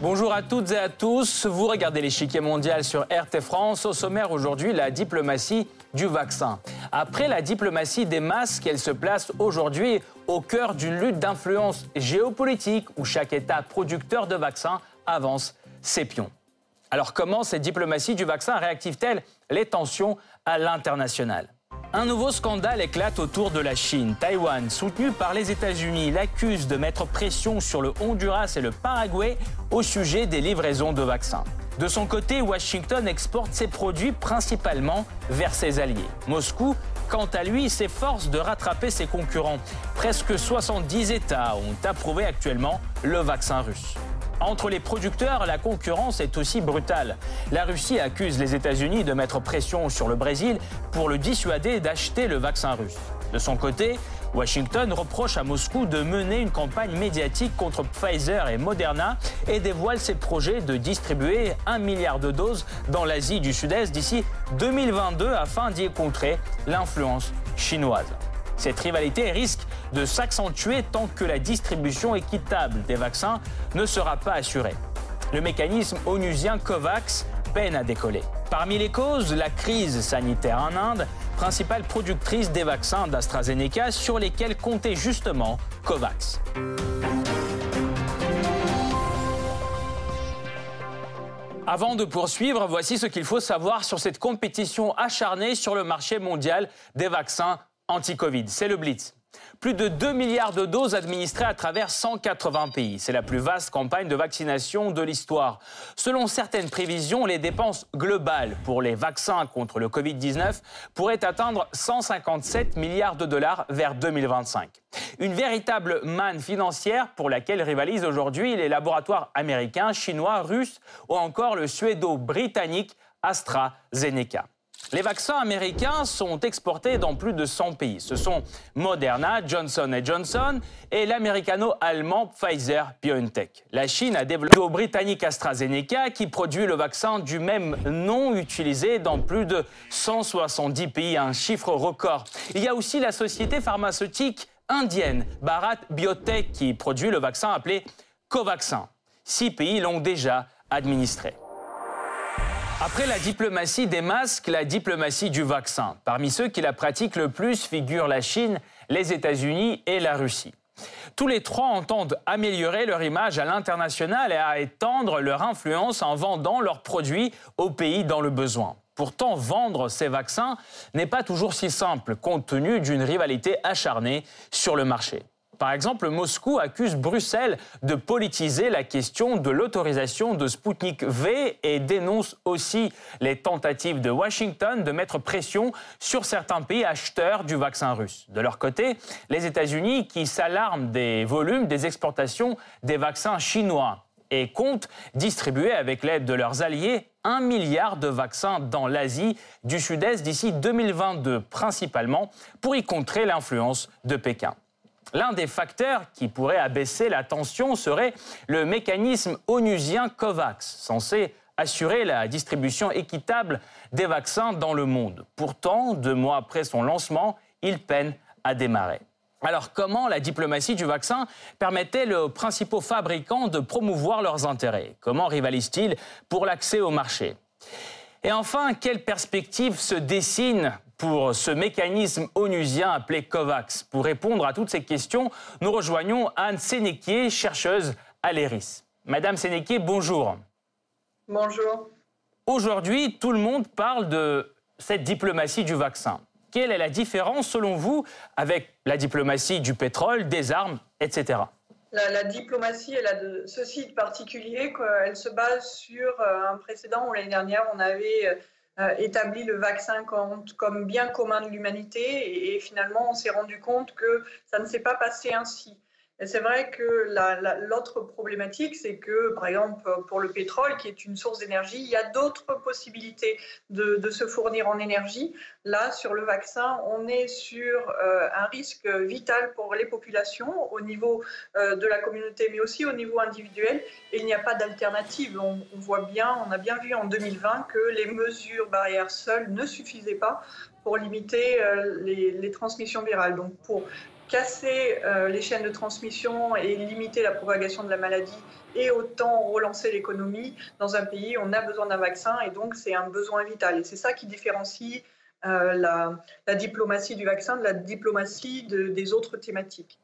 Bonjour à toutes et à tous. Vous regardez l'échiquier mondial sur RT France. Au sommaire aujourd'hui, la diplomatie du vaccin. Après la diplomatie des masques, elle se place aujourd'hui au cœur d'une lutte d'influence géopolitique où chaque État producteur de vaccins avance ses pions. Alors comment cette diplomatie du vaccin réactive-t-elle les tensions à l'international? Un nouveau scandale éclate autour de la Chine. Taïwan, soutenu par les États-Unis, l'accuse de mettre pression sur le Honduras et le Paraguay au sujet des livraisons de vaccins. De son côté, Washington exporte ses produits principalement vers ses alliés. Moscou, quant à lui, s'efforce de rattraper ses concurrents. Presque 70 États ont approuvé actuellement le vaccin russe. Entre les producteurs, la concurrence est aussi brutale. La Russie accuse les États-Unis de mettre pression sur le Brésil pour le dissuader d'acheter le vaccin russe. De son côté, Washington reproche à Moscou de mener une campagne médiatique contre Pfizer et Moderna et dévoile ses projets de distribuer un milliard de doses dans l'Asie du Sud-Est d'ici 2022 afin d'y contrer l'influence chinoise. Cette rivalité risque de s'accentuer tant que la distribution équitable des vaccins ne sera pas assurée. Le mécanisme onusien COVAX peine à décoller. Parmi les causes, la crise sanitaire en Inde, principale productrice des vaccins d'AstraZeneca sur lesquels comptait justement COVAX. Avant de poursuivre, voici ce qu'il faut savoir sur cette compétition acharnée sur le marché mondial des vaccins anti-Covid. C'est le Blitz. Plus de 2 milliards de doses administrées à travers 180 pays. C'est la plus vaste campagne de vaccination de l'histoire. Selon certaines prévisions, les dépenses globales pour les vaccins contre le Covid-19 pourraient atteindre 157 milliards de dollars vers 2025. Une véritable manne financière pour laquelle rivalisent aujourd'hui les laboratoires américains, chinois, russes ou encore le suédo-britannique AstraZeneca. Les vaccins américains sont exportés dans plus de 100 pays. Ce sont Moderna, Johnson Johnson et l'américano-allemand Pfizer-BioNTech. La Chine a développé au britannique AstraZeneca qui produit le vaccin du même nom utilisé dans plus de 170 pays, un chiffre record. Il y a aussi la société pharmaceutique indienne Bharat Biotech qui produit le vaccin appelé Covaxin. Six pays l'ont déjà administré. Après la diplomatie des masques, la diplomatie du vaccin. Parmi ceux qui la pratiquent le plus figurent la Chine, les États-Unis et la Russie. Tous les trois entendent améliorer leur image à l'international et à étendre leur influence en vendant leurs produits aux pays dans le besoin. Pourtant, vendre ces vaccins n'est pas toujours si simple compte tenu d'une rivalité acharnée sur le marché. Par exemple, Moscou accuse Bruxelles de politiser la question de l'autorisation de Sputnik V et dénonce aussi les tentatives de Washington de mettre pression sur certains pays acheteurs du vaccin russe. De leur côté, les États-Unis, qui s'alarment des volumes des exportations des vaccins chinois et comptent distribuer avec l'aide de leurs alliés un milliard de vaccins dans l'Asie du Sud-Est d'ici 2022, principalement pour y contrer l'influence de Pékin. L'un des facteurs qui pourrait abaisser la tension serait le mécanisme onusien COVAX, censé assurer la distribution équitable des vaccins dans le monde. Pourtant, deux mois après son lancement, il peine à démarrer. Alors comment la diplomatie du vaccin permet-elle aux principaux fabricants de promouvoir leurs intérêts? Comment rivalisent-ils pour l'accès au marché? Et enfin, quelle perspective se dessine pour ce mécanisme onusien appelé COVAX. Pour répondre à toutes ces questions, nous rejoignons Anne Sénéquier, chercheuse à l'ERIS. Madame Sénéquier, bonjour. Bonjour. Aujourd'hui, tout le monde parle de cette diplomatie du vaccin. Quelle est la différence, selon vous, avec la diplomatie du pétrole, des armes, etc. La, diplomatie, elle a de, ceci de particulier qu'elle se base sur euh, un précédent où l'année dernière, on avait euh, établi le vaccin comme, comme, bien commun de l'humanité et, finalement on s'est rendu compte que ça ne s'est pas passé ainsi. C'est vrai que l'autre problématique, c'est que, par exemple, pour le pétrole, qui est une source d'énergie, il y a d'autres possibilités de, se fournir en énergie. Là, sur le vaccin, on est sur euh, un risque vital pour les populations au niveau euh, de la communauté, mais aussi au niveau individuel. Et il n'y a pas d'alternative. On, voit bien, on a bien vu en 2020 que les mesures barrières seules ne suffisaient pas pour limiter euh, les, les transmissions virales. Donc, pour casser euh, les chaînes de transmission et limiter la propagation de la maladie et autant relancer l'économie dans un pays, on a besoin d'un vaccin et donc c'est un besoin vital. Et c'est ça qui différencie euh, la, diplomatie du vaccin de la diplomatie des autres thématiques.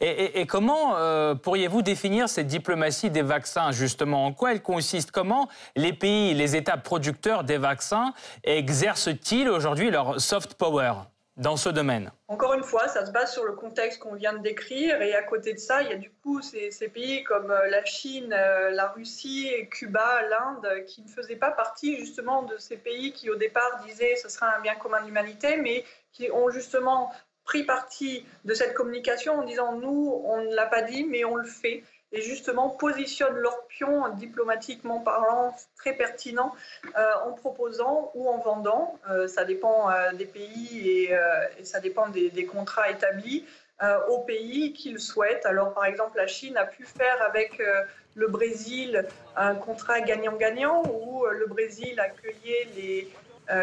Et, comment euh, pourriez-vous définir cette diplomatie des vaccins, justement? En quoi elle consiste? Comment les pays, les États producteurs des vaccins exercent-ils aujourd'hui leur soft power? Dans ce domaine Encore une fois, ça se base sur le contexte qu'on vient de décrire. Et à côté de ça, il y a du coup ces, pays comme euh, la Chine, euh, la Russie, Cuba, l'Inde, qui ne faisaient pas partie justement de ces pays qui au départ disaient ce sera un bien commun d'humanité, mais qui ont justement pris parti de cette communication en disant nous, on ne l'a pas dit, mais on le fait et justement positionnent leur pion diplomatiquement parlant très pertinent euh, en proposant ou en vendant, euh, ça dépend euh, des pays et, ça dépend des, des contrats établis, aux pays qu'ils souhaitent. Alors par exemple la Chine a pu faire avec le Brésil un contrat gagnant-gagnant où le Brésil accueillait les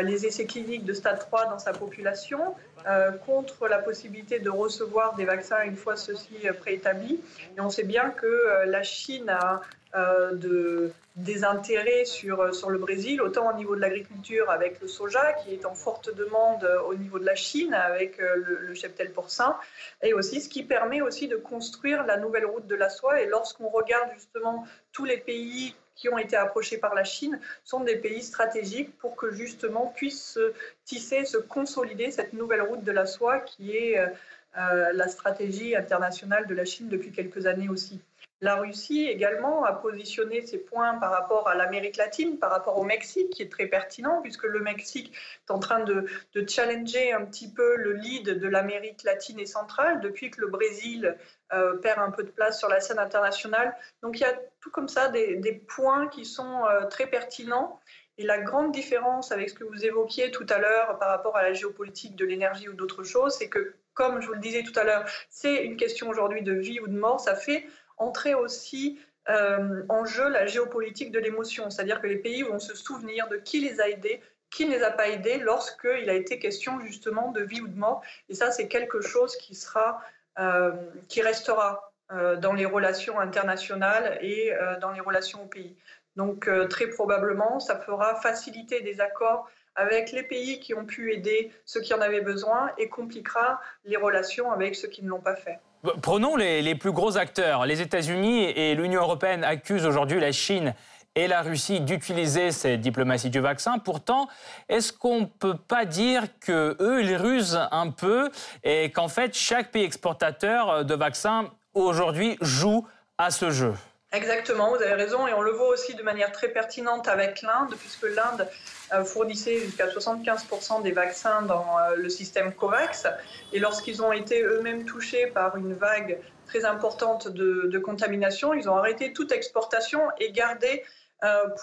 les essais cliniques de stade 3 dans sa population euh, contre la possibilité de recevoir des vaccins une fois ceux-ci préétablis. Et on sait bien que la Chine a euh, de, des intérêts sur, sur le Brésil, autant au niveau de l'agriculture avec le soja, qui est en forte demande au niveau de la Chine avec euh, le, le cheptel porcin, et aussi ce qui permet aussi de construire la nouvelle route de la soie. Et lorsqu'on regarde justement tous les pays qui ont été approchés par la Chine sont des pays stratégiques pour que justement puisse se tisser, se consolider cette nouvelle route de la soie qui est euh, la stratégie internationale de la Chine depuis quelques années aussi. La Russie également a positionné ses points par rapport à l'Amérique latine, par rapport au Mexique, qui est très pertinent, puisque le Mexique est en train de, challenger un petit peu le lead de l'Amérique latine et centrale depuis que le Brésil euh, perd un peu de place sur la scène internationale. Donc il y a tout comme ça des, points qui sont euh, très pertinents. Et la grande différence avec ce que vous évoquiez tout à l'heure par rapport à la géopolitique de l'énergie ou d'autres choses, c'est que, comme je vous le disais tout à l'heure, c'est une question aujourd'hui de vie ou de mort. Ça fait entrer aussi euh, en jeu la géopolitique de l'émotion, c'est-à-dire que les pays vont se souvenir de qui les a aidés, qui ne les a pas aidés lorsqu'il a été question justement de vie ou de mort. Et ça, c'est quelque chose qui sera, euh, qui restera euh, dans les relations internationales et dans les relations au pays. Donc très probablement, ça fera faciliter des accords avec les pays qui ont pu aider ceux qui en avaient besoin et compliquera les relations avec ceux qui ne l'ont pas fait. Prenons les, plus gros acteurs. Les États-Unis et l'Union européenne accusent aujourd'hui la Chine et la Russie d'utiliser cette diplomatie du vaccin. Pourtant, est-ce qu'on ne peut pas dire qu'eux, ils rusent un peu et qu'en fait, chaque pays exportateur de vaccins aujourd'hui joue à ce jeu? Exactement, vous avez raison, et on le voit aussi de manière très pertinente avec l'Inde, puisque l'Inde euh, fournissait jusqu'à 75% des vaccins dans euh, le système COVAX, et lorsqu'ils ont été eux-mêmes touchés par une vague très importante de, de, contamination, ils ont arrêté toute exportation et gardé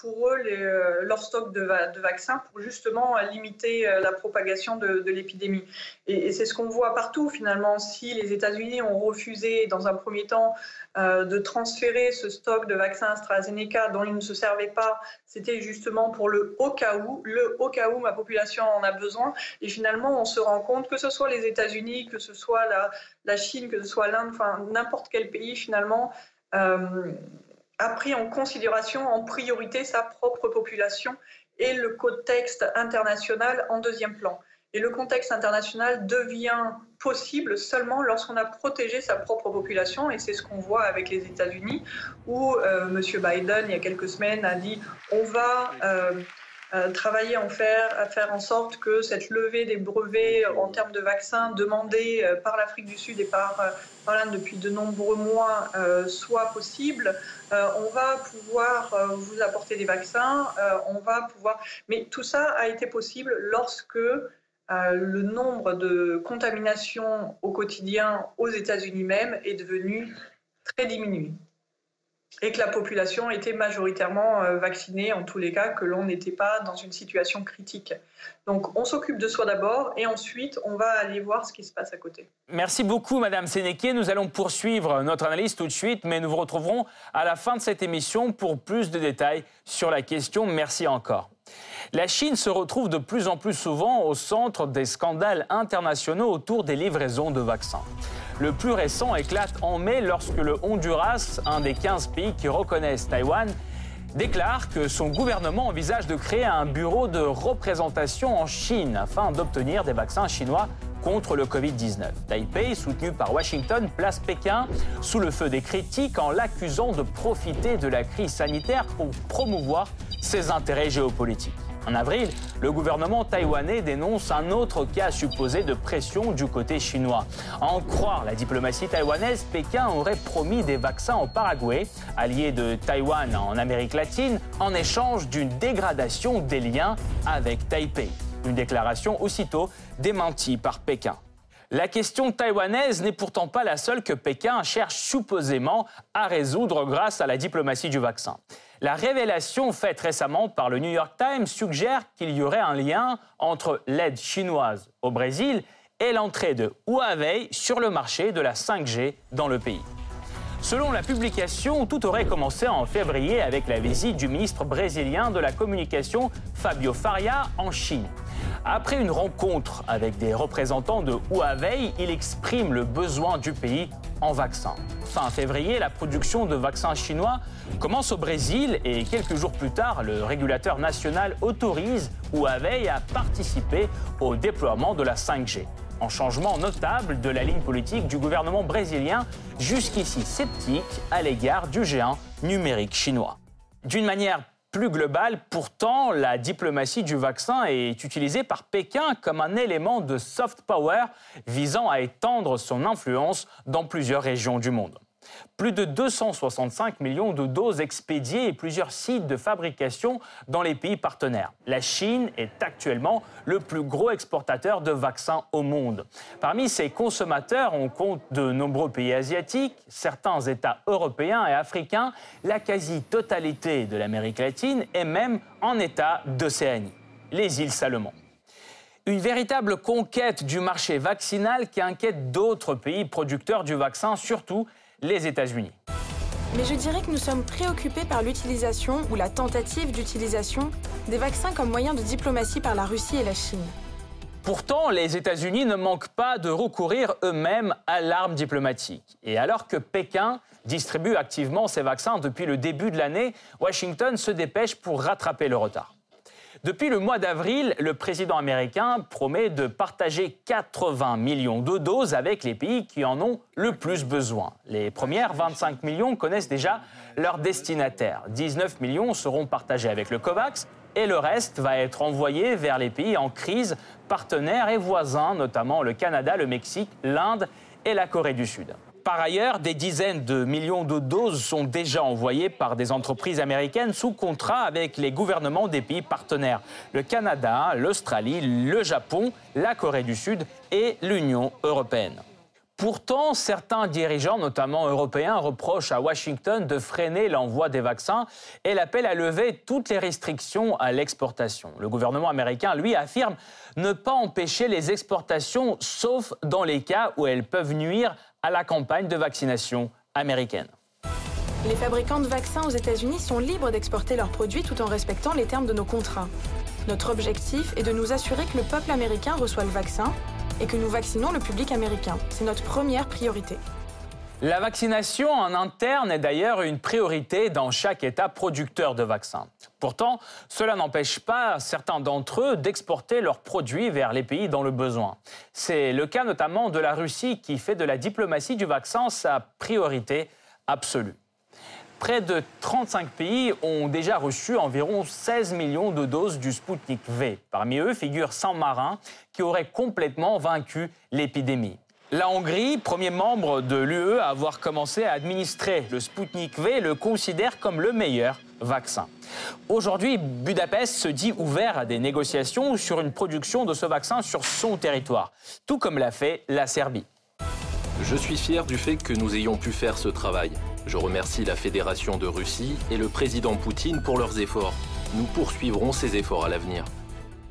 pour eux euh, leur stock de, vaccins pour justement limiter euh, la propagation de, l'épidémie. Et, c'est ce qu'on voit partout finalement. Si les États-Unis ont refusé dans un premier temps de transférer ce stock de vaccins AstraZeneca dont ils ne se servaient pas, c'était justement pour le au cas où, le au cas où ma population en a besoin. Et finalement, on se rend compte que ce soit les États-Unis, que ce soit la, Chine, que ce soit l'Inde, enfin n'importe quel pays finalement. Euh, a pris en considération en priorité sa propre population et le contexte international en deuxième plan. Et le contexte international devient possible seulement lorsqu'on a protégé sa propre population, et c'est ce qu'on voit avec les États-Unis, où euh, M. Biden, il y a quelques semaines, a dit on va euh, euh, travailler en faire, à faire en sorte que cette levée des brevets en termes de vaccins demandés euh, par l'Afrique du Sud et par, euh, par l'Inde depuis de nombreux mois soit possible. on va pouvoir vous apporter des vaccins, on va pouvoir. Mais tout ça a été possible lorsque le nombre de contaminations au quotidien aux États-Unis même est devenu très diminué et que la population était majoritairement euh, vaccinée, en tous les cas, que l'on n'était pas dans une situation critique. Donc on s'occupe de soi d'abord et ensuite on va aller voir ce qui se passe à côté. Merci beaucoup Madame Sénéquier. Nous allons poursuivre notre analyse tout de suite, mais nous vous retrouverons à la fin de cette émission pour plus de détails sur la question. Merci encore. La Chine se retrouve de plus en plus souvent au centre des scandales internationaux autour des livraisons de vaccins. Le plus récent éclate en mai lorsque le Honduras, un des 15 pays qui reconnaissent Taïwan, déclare que son gouvernement envisage de créer un bureau de représentation en Chine afin d'obtenir des vaccins chinois contre le Covid-19. Taipei, soutenu par Washington, place Pékin sous le feu des critiques en l'accusant de profiter de la crise sanitaire pour promouvoir ses intérêts géopolitiques. En avril, le gouvernement taïwanais dénonce un autre cas supposé de pression du côté chinois. À en croire la diplomatie taïwanaise, Pékin aurait promis des vaccins au Paraguay, allié de Taïwan en Amérique latine, en échange d'une dégradation des liens avec Taipei. Une déclaration aussitôt démentie par Pékin. La question taïwanaise n'est pourtant pas la seule que Pékin cherche supposément à résoudre grâce à la diplomatie du vaccin. La révélation faite récemment par le New York Times suggère qu'il y aurait un lien entre l'aide chinoise au Brésil et l'entrée de Huawei sur le marché de la 5G dans le pays. Selon la publication, tout aurait commencé en février avec la visite du ministre brésilien de la communication Fabio Faria en Chine. Après une rencontre avec des représentants de Huawei, il exprime le besoin du pays en vaccins. Fin février, la production de vaccins chinois commence au Brésil et quelques jours plus tard, le régulateur national autorise Huawei à participer au déploiement de la 5G. En changement notable de la ligne politique du gouvernement brésilien, jusqu'ici sceptique à l'égard du géant numérique chinois. D'une manière plus globale, pourtant, la diplomatie du vaccin est utilisée par Pékin comme un élément de soft power visant à étendre son influence dans plusieurs régions du monde. Plus de 265 millions de doses expédiées et plusieurs sites de fabrication dans les pays partenaires. La Chine est actuellement le plus gros exportateur de vaccins au monde. Parmi ses consommateurs, on compte de nombreux pays asiatiques, certains États européens et africains, la quasi-totalité de l'Amérique latine et même en État d'Océanie, les îles Salomon une véritable conquête du marché vaccinal qui inquiète d'autres pays producteurs du vaccin, surtout les États-Unis. Mais je dirais que nous sommes préoccupés par l'utilisation ou la tentative d'utilisation des vaccins comme moyen de diplomatie par la Russie et la Chine. Pourtant, les États-Unis ne manquent pas de recourir eux-mêmes à l'arme diplomatique. Et alors que Pékin distribue activement ses vaccins depuis le début de l'année, Washington se dépêche pour rattraper le retard. Depuis le mois d'avril, le président américain promet de partager 80 millions de doses avec les pays qui en ont le plus besoin. Les premières 25 millions connaissent déjà leur destinataire. 19 millions seront partagés avec le COVAX et le reste va être envoyé vers les pays en crise, partenaires et voisins, notamment le Canada, le Mexique, l'Inde et la Corée du Sud. Par ailleurs, des dizaines de millions de doses sont déjà envoyées par des entreprises américaines sous contrat avec les gouvernements des pays partenaires. Le Canada, l'Australie, le Japon, la Corée du Sud et l'Union européenne. Pourtant, certains dirigeants, notamment européens, reprochent à Washington de freiner l'envoi des vaccins et l'appellent à lever toutes les restrictions à l'exportation. Le gouvernement américain, lui, affirme ne pas empêcher les exportations, sauf dans les cas où elles peuvent nuire à la campagne de vaccination américaine. Les fabricants de vaccins aux États-Unis sont libres d'exporter leurs produits tout en respectant les termes de nos contrats. Notre objectif est de nous assurer que le peuple américain reçoit le vaccin et que nous vaccinons le public américain. C'est notre première priorité. La vaccination en interne est d'ailleurs une priorité dans chaque État producteur de vaccins. Pourtant, cela n'empêche pas certains d'entre eux d'exporter leurs produits vers les pays dans le besoin. C'est le cas notamment de la Russie qui fait de la diplomatie du vaccin sa priorité absolue. Près de 35 pays ont déjà reçu environ 16 millions de doses du Sputnik V. Parmi eux figure Saint-Marin, qui aurait complètement vaincu l'épidémie. La Hongrie, premier membre de l'UE à avoir commencé à administrer le Sputnik V, le considère comme le meilleur vaccin. Aujourd'hui, Budapest se dit ouvert à des négociations sur une production de ce vaccin sur son territoire, tout comme l'a fait la Serbie. Je suis fier du fait que nous ayons pu faire ce travail. Je remercie la Fédération de Russie et le président Poutine pour leurs efforts. Nous poursuivrons ces efforts à l'avenir.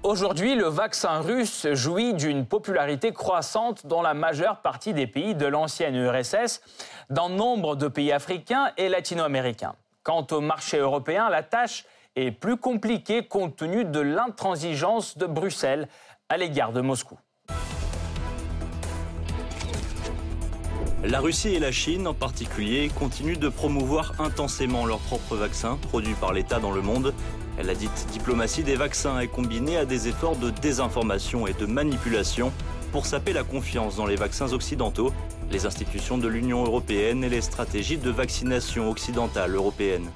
Aujourd'hui, le vaccin russe jouit d'une popularité croissante dans la majeure partie des pays de l'ancienne URSS, dans nombre de pays africains et latino-américains. Quant au marché européen, la tâche est plus compliquée compte tenu de l'intransigeance de Bruxelles à l'égard de Moscou. La Russie et la Chine en particulier continuent de promouvoir intensément leurs propres vaccins produits par l'État dans le monde la dite diplomatie des vaccins est combinée à des efforts de désinformation et de manipulation pour saper la confiance dans les vaccins occidentaux, les institutions de l'Union européenne et les stratégies de vaccination occidentale européenne.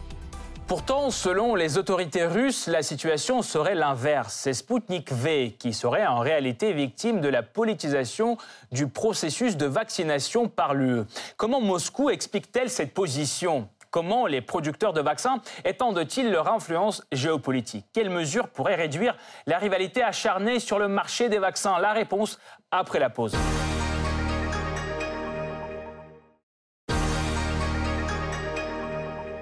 Pourtant, selon les autorités russes, la situation serait l'inverse. C'est Sputnik V qui serait en réalité victime de la politisation du processus de vaccination par l'UE. Comment Moscou explique-t-elle cette position? Comment les producteurs de vaccins étendent-ils leur influence géopolitique? Quelles mesures pourraient réduire la rivalité acharnée sur le marché des vaccins? La réponse après la pause.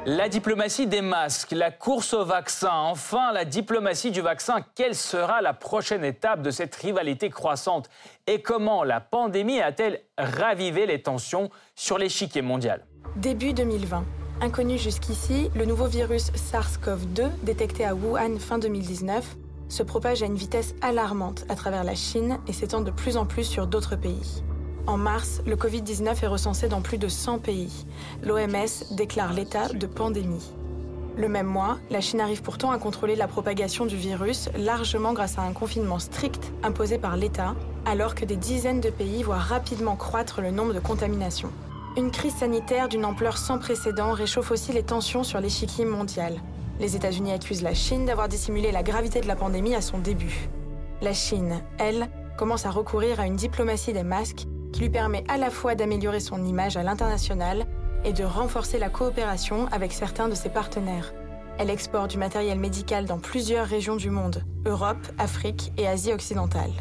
La diplomatie des masques, la course au vaccin, enfin la diplomatie du vaccin. Quelle sera la prochaine étape de cette rivalité croissante? Et comment la pandémie a-t-elle ravivé les tensions sur l'échiquier mondial? Début 2020. Inconnu jusqu'ici, le nouveau virus SARS-CoV-2, détecté à Wuhan fin 2019, se propage à une vitesse alarmante à travers la Chine et s'étend de plus en plus sur d'autres pays. En mars, le Covid-19 est recensé dans plus de 100 pays. L'OMS déclare l'état de pandémie. Le même mois, la Chine arrive pourtant à contrôler la propagation du virus largement grâce à un confinement strict imposé par l'État, alors que des dizaines de pays voient rapidement croître le nombre de contaminations. Une crise sanitaire d'une ampleur sans précédent réchauffe aussi les tensions sur l'échiquier mondial. Les États-Unis accusent la Chine d'avoir dissimulé la gravité de la pandémie à son début. La Chine, elle, commence à recourir à une diplomatie des masques qui lui permet à la fois d'améliorer son image à l'international et de renforcer la coopération avec certains de ses partenaires. Elle exporte du matériel médical dans plusieurs régions du monde, Europe, Afrique et Asie occidentale.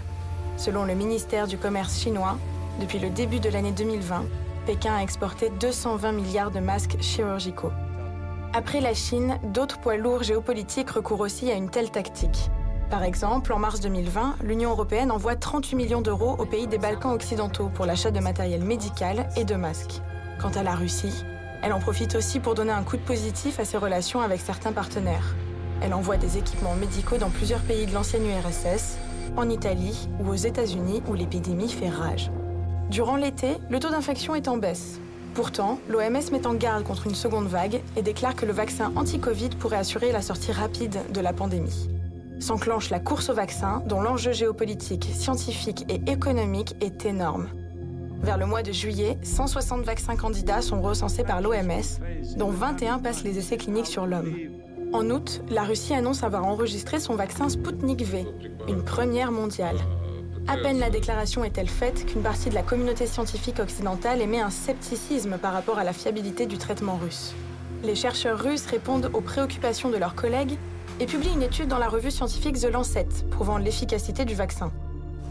Selon le ministère du Commerce chinois, depuis le début de l'année 2020, Pékin a exporté 220 milliards de masques chirurgicaux. Après la Chine, d'autres poids lourds géopolitiques recourent aussi à une telle tactique. Par exemple, en mars 2020, l'Union européenne envoie 38 millions d'euros aux pays des Balkans occidentaux pour l'achat de matériel médical et de masques. Quant à la Russie, elle en profite aussi pour donner un coup de positif à ses relations avec certains partenaires. Elle envoie des équipements médicaux dans plusieurs pays de l'ancienne URSS, en Italie ou aux États-Unis où l'épidémie fait rage. Durant l'été, le taux d'infection est en baisse. Pourtant, l'OMS met en garde contre une seconde vague et déclare que le vaccin anti-Covid pourrait assurer la sortie rapide de la pandémie. S'enclenche la course au vaccin dont l'enjeu géopolitique, scientifique et économique est énorme. Vers le mois de juillet, 160 vaccins candidats sont recensés par l'OMS, dont 21 passent les essais cliniques sur l'homme. En août, la Russie annonce avoir enregistré son vaccin Sputnik V, une première mondiale. À peine la déclaration est-elle faite qu'une partie de la communauté scientifique occidentale émet un scepticisme par rapport à la fiabilité du traitement russe. Les chercheurs russes répondent aux préoccupations de leurs collègues et publient une étude dans la revue scientifique The Lancet prouvant l'efficacité du vaccin.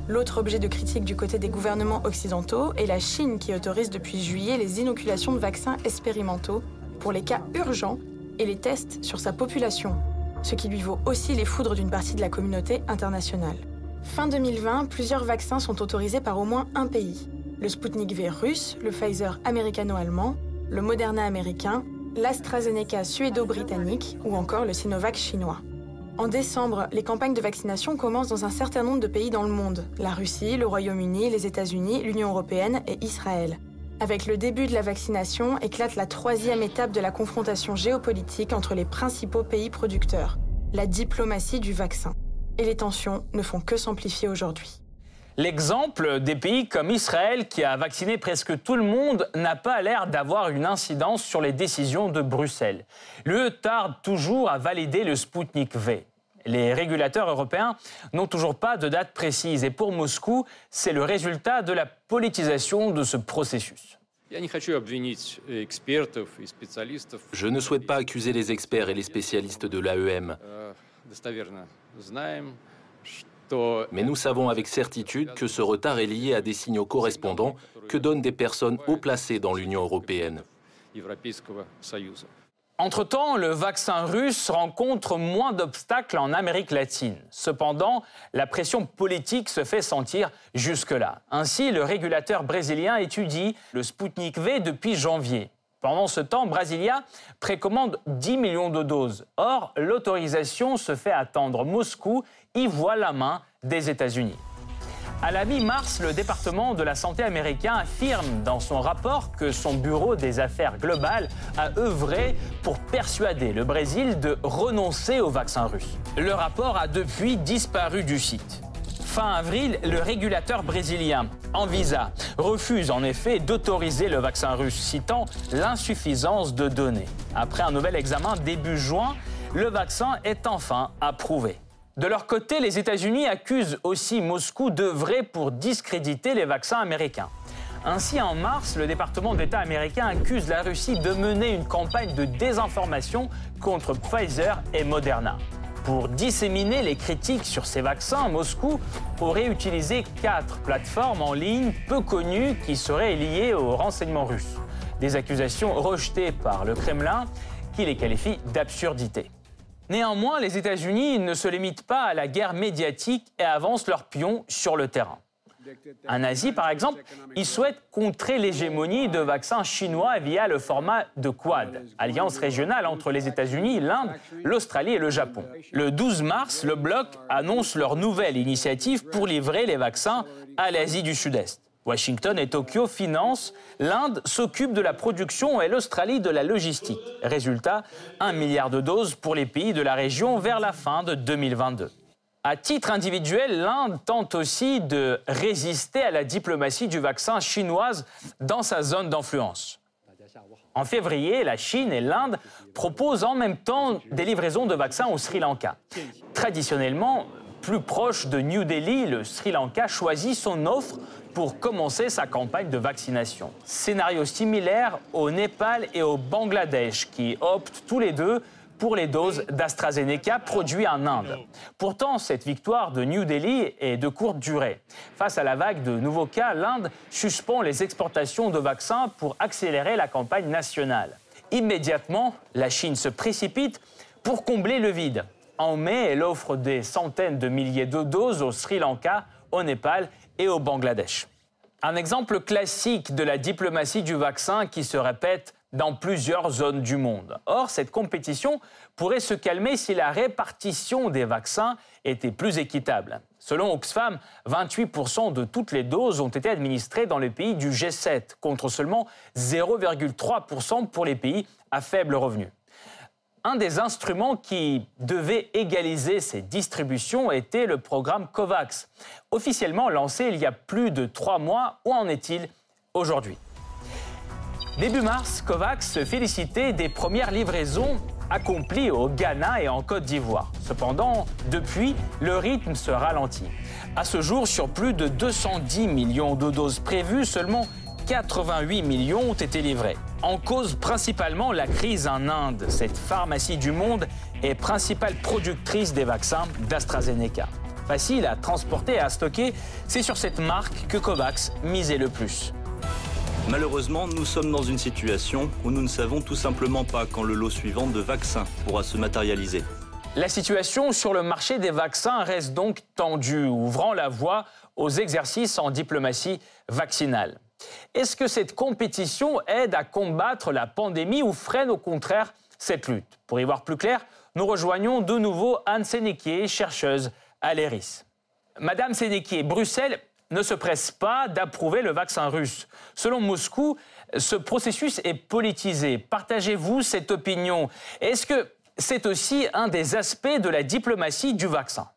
L'autre objet de critique du côté des gouvernements occidentaux est la Chine qui autorise depuis juillet les inoculations de vaccins expérimentaux pour les cas urgents et les tests sur sa population, ce qui lui vaut aussi les foudres d'une partie de la communauté internationale. Fin 2020, plusieurs vaccins sont autorisés par au moins un pays. Le Sputnik V russe, le Pfizer américano-allemand, le Moderna américain, l'AstraZeneca suédo-britannique ou encore le Sinovac chinois. En décembre, les campagnes de vaccination commencent dans un certain nombre de pays dans le monde, la Russie, le Royaume-Uni, les États-Unis, l'Union européenne et Israël. Avec le début de la vaccination éclate la troisième étape de la confrontation géopolitique entre les principaux pays producteurs, la diplomatie du vaccin et les tensions ne font que s'amplifier aujourd'hui. L'exemple des pays comme Israël, qui a vacciné presque tout le monde, n'a pas l'air d'avoir une incidence sur les décisions de Bruxelles. L'UE tarde toujours à valider le Sputnik V. Les régulateurs européens n'ont toujours pas de date précise et pour Moscou, c'est le résultat de la politisation de ce processus. Je ne souhaite pas accuser les experts et les spécialistes de l'AEM. Mais nous savons avec certitude que ce retard est lié à des signaux correspondants que donnent des personnes haut placées dans l'Union européenne. Entre-temps, le vaccin russe rencontre moins d'obstacles en Amérique latine. Cependant, la pression politique se fait sentir jusque-là. Ainsi, le régulateur brésilien étudie le Sputnik V depuis janvier. Pendant ce temps, Brasilia précommande 10 millions de doses. Or, l'autorisation se fait attendre. Moscou y voit la main des États-Unis. À la mi-mars, le département de la santé américain affirme dans son rapport que son bureau des affaires globales a œuvré pour persuader le Brésil de renoncer au vaccin russe. Le rapport a depuis disparu du site. Fin avril, le régulateur brésilien, Anvisa, refuse en effet d'autoriser le vaccin russe, citant l'insuffisance de données. Après un nouvel examen début juin, le vaccin est enfin approuvé. De leur côté, les États-Unis accusent aussi Moscou d'œuvrer pour discréditer les vaccins américains. Ainsi, en mars, le département d'État américain accuse la Russie de mener une campagne de désinformation contre Pfizer et Moderna. Pour disséminer les critiques sur ces vaccins, Moscou aurait utilisé quatre plateformes en ligne peu connues qui seraient liées aux renseignements russes. Des accusations rejetées par le Kremlin qui les qualifie d'absurdité. Néanmoins, les États-Unis ne se limitent pas à la guerre médiatique et avancent leurs pions sur le terrain. En Asie, par exemple, ils souhaitent contrer l'hégémonie de vaccins chinois via le format de Quad, alliance régionale entre les États-Unis, l'Inde, l'Australie et le Japon. Le 12 mars, le bloc annonce leur nouvelle initiative pour livrer les vaccins à l'Asie du Sud-Est. Washington et Tokyo financent, l'Inde s'occupe de la production et l'Australie de la logistique. Résultat, un milliard de doses pour les pays de la région vers la fin de 2022. À titre individuel, l'Inde tente aussi de résister à la diplomatie du vaccin chinoise dans sa zone d'influence. En février, la Chine et l'Inde proposent en même temps des livraisons de vaccins au Sri Lanka. Traditionnellement, plus proche de New Delhi, le Sri Lanka choisit son offre pour commencer sa campagne de vaccination. Scénario similaire au Népal et au Bangladesh qui optent tous les deux pour les doses d'AstraZeneca produites en Inde. Pourtant, cette victoire de New Delhi est de courte durée. Face à la vague de nouveaux cas, l'Inde suspend les exportations de vaccins pour accélérer la campagne nationale. Immédiatement, la Chine se précipite pour combler le vide. En mai, elle offre des centaines de milliers de doses au Sri Lanka, au Népal et au Bangladesh. Un exemple classique de la diplomatie du vaccin qui se répète dans plusieurs zones du monde. Or, cette compétition pourrait se calmer si la répartition des vaccins était plus équitable. Selon Oxfam, 28% de toutes les doses ont été administrées dans les pays du G7, contre seulement 0,3% pour les pays à faible revenu. Un des instruments qui devait égaliser ces distributions était le programme COVAX, officiellement lancé il y a plus de trois mois. Où en est-il aujourd'hui? Début mars, COVAX se félicitait des premières livraisons accomplies au Ghana et en Côte d'Ivoire. Cependant, depuis, le rythme se ralentit. À ce jour, sur plus de 210 millions de doses prévues, seulement 88 millions ont été livrés. En cause principalement la crise en Inde. Cette pharmacie du monde est principale productrice des vaccins d'AstraZeneca. Facile à transporter et à stocker, c'est sur cette marque que COVAX misait le plus. Malheureusement, nous sommes dans une situation où nous ne savons tout simplement pas quand le lot suivant de vaccins pourra se matérialiser. La situation sur le marché des vaccins reste donc tendue, ouvrant la voie aux exercices en diplomatie vaccinale. Est-ce que cette compétition aide à combattre la pandémie ou freine au contraire cette lutte? Pour y voir plus clair, nous rejoignons de nouveau Anne Sénéquier, chercheuse à l'ERIS. Madame Sénéquier, Bruxelles ne se presse pas d'approuver le vaccin russe. Selon Moscou, ce processus est politisé. Partagez-vous cette opinion? Est-ce que c'est aussi un des aspects de la diplomatie du vaccin?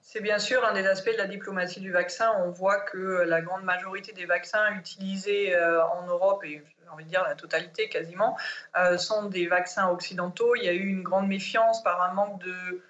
C'est bien sûr un des aspects de la diplomatie du vaccin. On voit que la grande majorité des vaccins utilisés euh, en Europe, et j'ai envie de dire la totalité quasiment, euh, sont des vaccins occidentaux. Il y a eu une grande méfiance par un manque de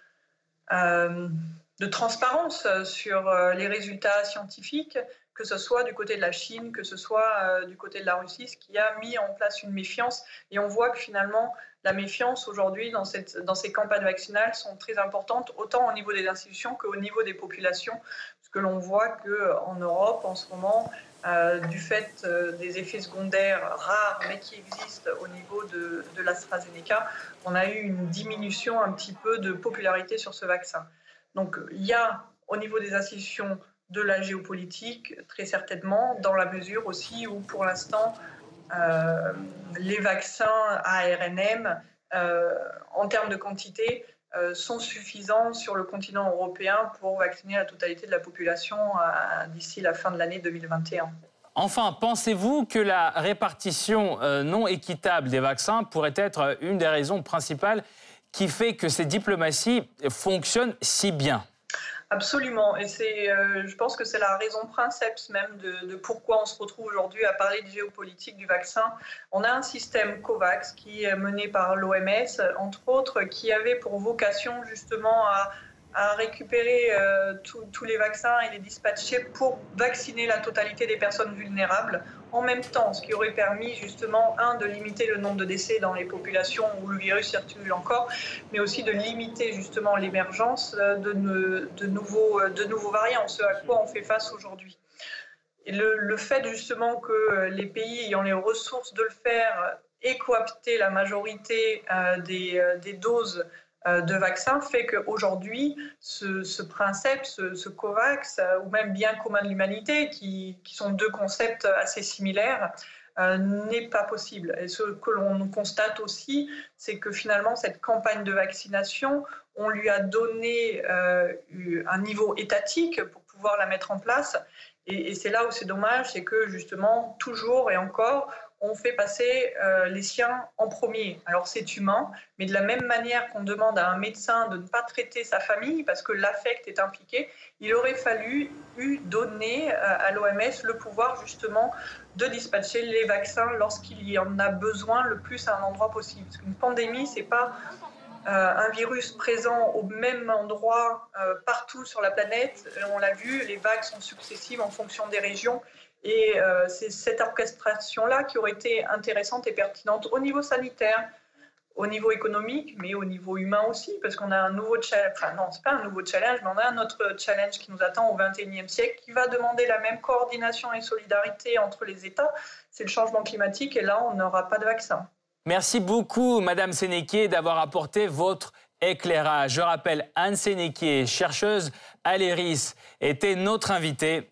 de transparence sur les résultats scientifiques, que ce soit du côté de la Chine, que ce soit du côté de la Russie, ce qui a mis en place une méfiance. Et on voit que finalement, la méfiance aujourd'hui dans, ces campagnes vaccinales sont très importantes, autant au niveau des institutions qu'au niveau des populations, parce que l'on voit qu'en Europe, en ce moment, euh, du fait euh, des effets secondaires rares, mais qui existent au niveau de, de l'AstraZeneca, on a eu une diminution un petit peu de popularité sur ce vaccin. Donc il y a au niveau des institutions de la géopolitique, très certainement, dans la mesure aussi où pour l'instant, euh, les vaccins ARNM, euh, en termes de quantité, euh, sont suffisants sur le continent européen pour vacciner la totalité de la population d'ici la fin de l'année 2021. Enfin, pensez-vous que la répartition non équitable des vaccins pourrait être une des raisons principales qui fait que ces diplomaties fonctionnent si bien. Absolument, et c'est, euh, je pense que c'est la raison principale même de, pourquoi on se retrouve aujourd'hui à parler de géopolitique du vaccin. On a un système COVAX qui est mené par l'OMS, entre autres, qui avait pour vocation justement à à récupérer euh, tous les vaccins et les dispatcher pour vacciner la totalité des personnes vulnérables en même temps, ce qui aurait permis justement, un, de limiter le nombre de décès dans les populations où le virus circule encore, mais aussi de limiter justement l'émergence de, de, nouveaux, de nouveaux variants, ce à quoi on fait face aujourd'hui. Le, fait justement que les pays ayant les ressources de le faire aient coopté la majorité euh, des, euh, doses euh, de vaccins fait qu'aujourd'hui, ce, ce, principe, ce, COVAX, euh, ou même bien commun de l'humanité, qui, sont deux concepts assez similaires, euh, n'est pas possible. Et ce que l'on constate aussi, c'est que finalement, cette campagne de vaccination, on lui a donné un niveau étatique pour pouvoir la mettre en place. Et c'est là où c'est dommage, c'est que justement, toujours et encore, on fait passer euh, les siens en premier. Alors c'est humain, mais de la même manière qu'on demande à un médecin de ne pas traiter sa famille parce que l'affect est impliqué, il aurait fallu donner euh, à l'OMS le pouvoir justement de dispatcher les vaccins lorsqu'il y en a besoin le plus à un endroit possible. Parce qu'une pandémie, c'est pas euh, un virus présent au même endroit partout sur la planète. On l'a vu, les vagues sont successives en fonction des régions et euh, c'est cette orchestration-là qui aurait été intéressante et pertinente au niveau sanitaire, au niveau économique, mais au niveau humain aussi, parce qu'on a un nouveau challenge, enfin non, c'est pas un nouveau challenge, mais on a un autre challenge qui nous attend au XXIe siècle, qui va demander la même coordination et solidarité entre les États. C'est le changement climatique, et là, on n'aura pas de vaccin. Merci beaucoup, Madame Sénéquier, d'avoir apporté votre éclairage. Je rappelle, Anne Sénéquier, chercheuse à l'ERIS, était notre invitée